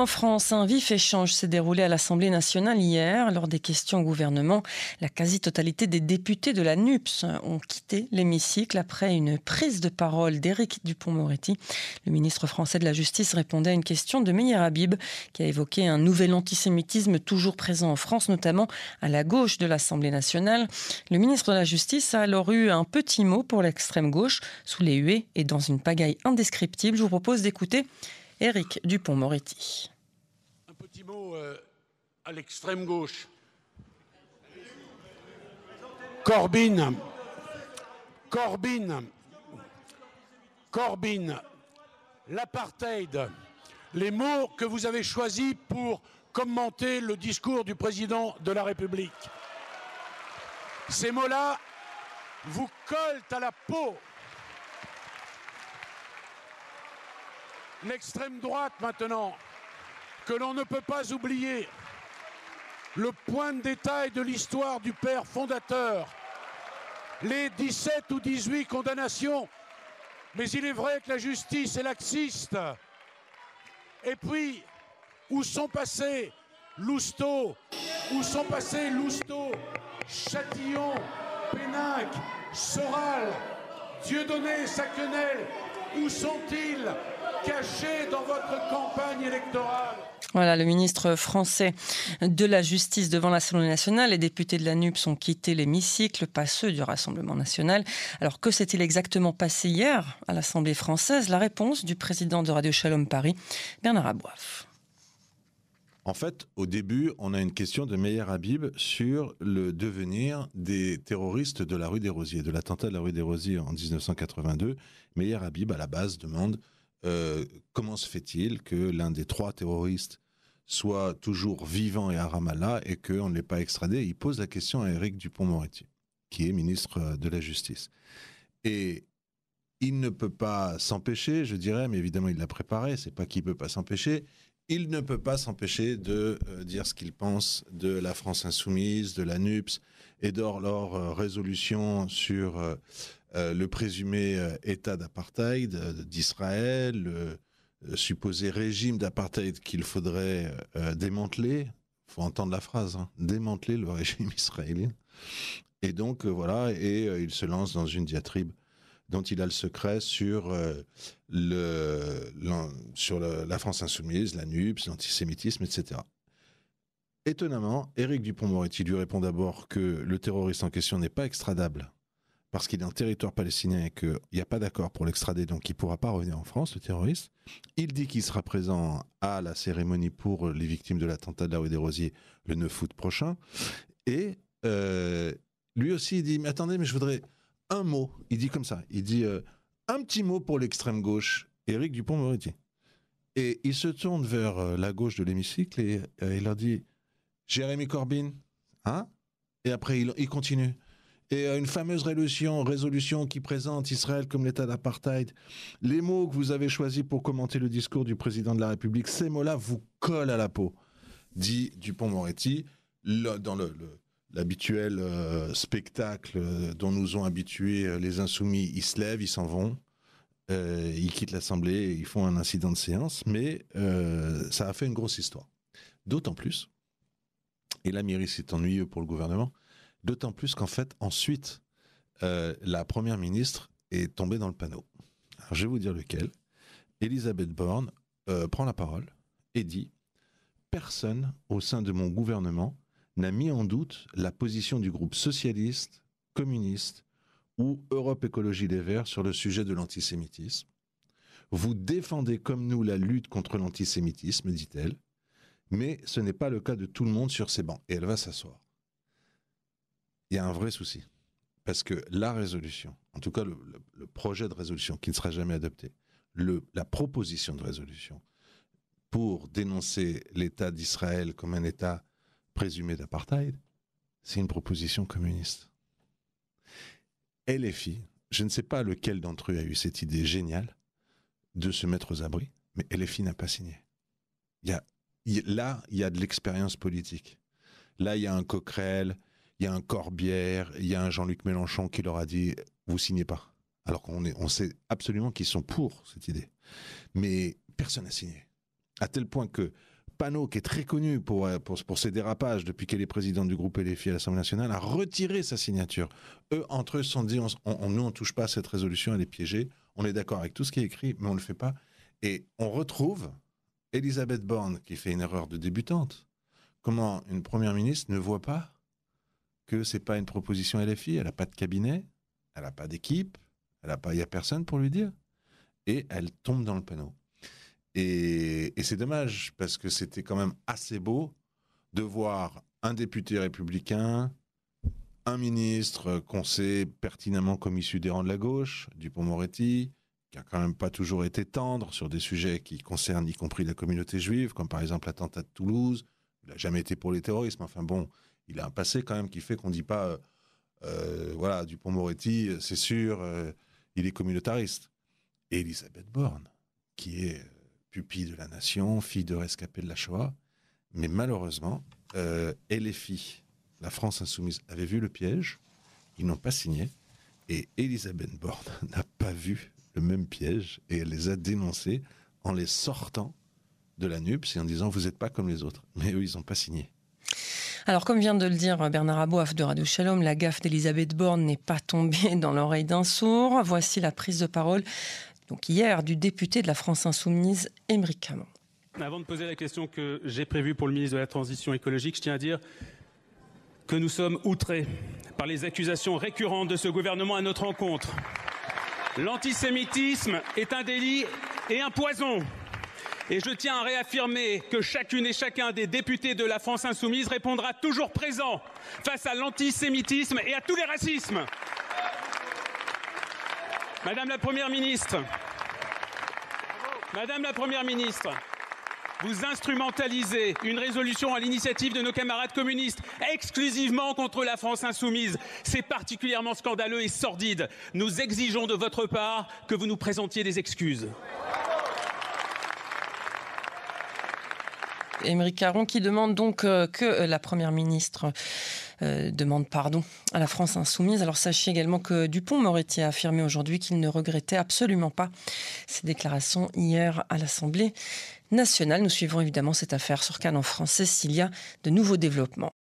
En France, un vif échange s'est déroulé à l'Assemblée nationale hier. Lors des questions au gouvernement, la quasi-totalité des députés de la NUPS ont quitté l'hémicycle après une prise de parole d'Éric Dupont-Moretti. Le ministre français de la Justice répondait à une question de Meyer Habib, qui a évoqué un nouvel antisémitisme toujours présent en France, notamment à la gauche de l'Assemblée nationale. Le ministre de la Justice a alors eu un petit mot pour l'extrême gauche, sous les huées et dans une pagaille indescriptible. Je vous propose d'écouter Éric Dupont-Moretti. Un petit mot euh, à l'extrême gauche. Corbyn, Corbyn, Corbyn, l'apartheid, les mots que vous avez choisis pour commenter le discours du président de la République. Ces mots-là vous collent à la peau. L'extrême droite maintenant, que l'on ne peut pas oublier, le point de détail de l'histoire du père fondateur, les 17 ou 18 condamnations, mais il est vrai que la justice est laxiste. Et puis, où sont passés Lousteau, où sont passés Lousteau, Châtillon, Pénac, Soral, Dieudonné, Saquenel, où sont-ils cachés dans votre campagne électorale voilà, le ministre français de la Justice devant l'Assemblée nationale. Les députés de la NUPS ont quitté l'hémicycle, pas ceux du Rassemblement national. Alors, que s'est-il exactement passé hier à l'Assemblée française? La réponse du président de Radio Shalom Paris, Bernard Aboif. En fait, au début, on a une question de Meyer Habib sur le devenir des terroristes de la rue des Rosiers, de l'attentat de la rue des Rosiers en 1982. Meyer Habib, à la base, demande euh, comment se fait-il que l'un des trois terroristes soit toujours vivant et à Ramallah et qu'on ne l'ait pas extradé? Il pose la question à Éric Dupont-Moretti, qui est ministre de la Justice. Et il ne peut pas s'empêcher, je dirais, mais évidemment il l'a préparé, c'est pas qu'il peut pas s'empêcher, il ne peut pas s'empêcher de euh, dire ce qu'il pense de la France insoumise, de la NUPS et de leur euh, résolution sur euh, le présumé euh, État d'apartheid euh, d'Israël, le supposé régime d'apartheid qu'il faudrait démanteler. Il faut entendre la phrase, hein, démanteler le régime israélien. Et donc voilà, et il se lance dans une diatribe dont il a le secret sur, le, sur la France insoumise, la NUPS, l'antisémitisme, etc. Étonnamment, Éric Dupont-Moretti lui répond d'abord que le terroriste en question n'est pas extradable parce qu'il est en territoire palestinien et qu'il n'y a pas d'accord pour l'extrader, donc il ne pourra pas revenir en France, le terroriste. Il dit qu'il sera présent à la cérémonie pour les victimes de l'attentat de la rue des Rosiers le 9 août prochain. Et euh, lui aussi, il dit, mais attendez, mais je voudrais un mot. Il dit comme ça, il dit euh, un petit mot pour l'extrême gauche, Éric Dupont-Moretti. Et il se tourne vers euh, la gauche de l'hémicycle et il leur dit, Jérémy Corbyn, hein? Et après, il, continue et une fameuse résolution, qui présente Israël comme l'État d'apartheid. Les mots que vous avez choisis pour commenter le discours du président de la République, ces mots-là vous collent à la peau, dit Dupont-Moretti, dans l'habituel euh, spectacle euh, dont nous ont habitués euh, les insoumis, ils se lèvent, ils s'en vont, ils quittent l'Assemblée, ils font un incident de séance, mais ça a fait une grosse histoire. D'autant plus, et la mairie c'est ennuyeux pour le gouvernement, D'autant plus qu'en fait, ensuite, euh, la première ministre est tombée dans le panneau. Alors, je vais vous dire lequel. Elisabeth Borne euh, prend la parole et dit Personne au sein de mon gouvernement n'a mis en doute la position du groupe socialiste, communiste ou Europe Écologie Les Verts sur le sujet de l'antisémitisme. Vous défendez comme nous la lutte contre l'antisémitisme, dit-elle, mais ce n'est pas le cas de tout le monde sur ces bancs. Et elle va s'asseoir il y a un vrai souci. Parce que la résolution, en tout cas le, projet de résolution qui ne sera jamais adopté, le, la proposition de résolution pour dénoncer l'État d'Israël comme un État présumé d'apartheid, c'est une proposition communiste. LFI, je ne sais pas lequel d'entre eux a eu cette idée géniale de se mettre aux abris, mais LFI n'a pas signé. Y a, là, il y a de l'expérience politique. Là, il y a un Coquerel, il y a un Corbière, il y a un Jean-Luc Mélenchon qui leur a dit vous signez pas. Alors qu'on on sait absolument qu'ils sont pour cette idée. Mais personne n'a signé. À tel point que Panot, qui est très connu pour, pour, ses dérapages depuis qu'elle est présidente du groupe LFI à l'Assemblée nationale, a retiré sa signature. Eux, entre eux, se sont dit, on, nous, on ne touche pas à cette résolution, elle est piégée. On est d'accord avec tout ce qui est écrit, mais on ne le fait pas. Et on retrouve Elisabeth Borne, qui fait une erreur de débutante. Comment une première ministre ne voit pas que c'est pas une proposition LFI, elle n'a pas de cabinet, elle n'a pas d'équipe, il y a personne pour lui dire, et elle tombe dans le panneau. Et, c'est dommage parce que c'était quand même assez beau de voir un député républicain, un ministre qu'on sait pertinemment comme issu des rangs de la gauche, Dupont-Moretti, qui a quand même pas toujours été tendre sur des sujets qui concernent y compris la communauté juive, comme par exemple l'attentat de Toulouse. Il n'a jamais été pour les terrorismes. Enfin bon, il a un passé quand même qui fait qu'on ne dit pas, euh, euh, voilà, Dupont-Moretti, c'est sûr, euh, il est communautariste. Et Elisabeth Borne, qui est pupille de la nation, fille de rescapé de la Shoah. Mais malheureusement, euh, LFI, la France insoumise, avait vu le piège, ils n'ont pas signé. Et Elisabeth Borne n'a pas vu le même piège et elle les a dénoncés en les sortant de la NUPS et en disant vous n'êtes pas comme les autres. Mais eux, ils n'ont pas signé. Alors, comme vient de le dire Bernard Aboif de Radio Shalom, la gaffe d'Elisabeth Borne n'est pas tombée dans l'oreille d'un sourd. Voici la prise de parole, donc hier, du député de la France Insoumise, Émeric Camon. Avant de poser la question que j'ai prévue pour le ministre de la Transition écologique, je tiens à dire que nous sommes outrés par les accusations récurrentes de ce gouvernement à notre encontre. L'antisémitisme est un délit et un poison. Et je tiens à réaffirmer que chacune et chacun des députés de la France insoumise répondra toujours présent face à l'antisémitisme et à tous les racismes. Madame la Première ministre, Madame la Première ministre, vous instrumentalisez une résolution à l'initiative de nos camarades communistes exclusivement contre la France insoumise. C'est particulièrement scandaleux et sordide. Nous exigeons de votre part que vous nous présentiez des excuses. Émeric Caron qui demande donc euh, que euh, la Première ministre euh, demande pardon à la France insoumise. Alors sachez également que Dupont-Moretti a affirmé aujourd'hui qu'il ne regrettait absolument pas ses déclarations hier à l'Assemblée nationale. Nous suivrons évidemment cette affaire sur Cannes en français s'il y a de nouveaux développements.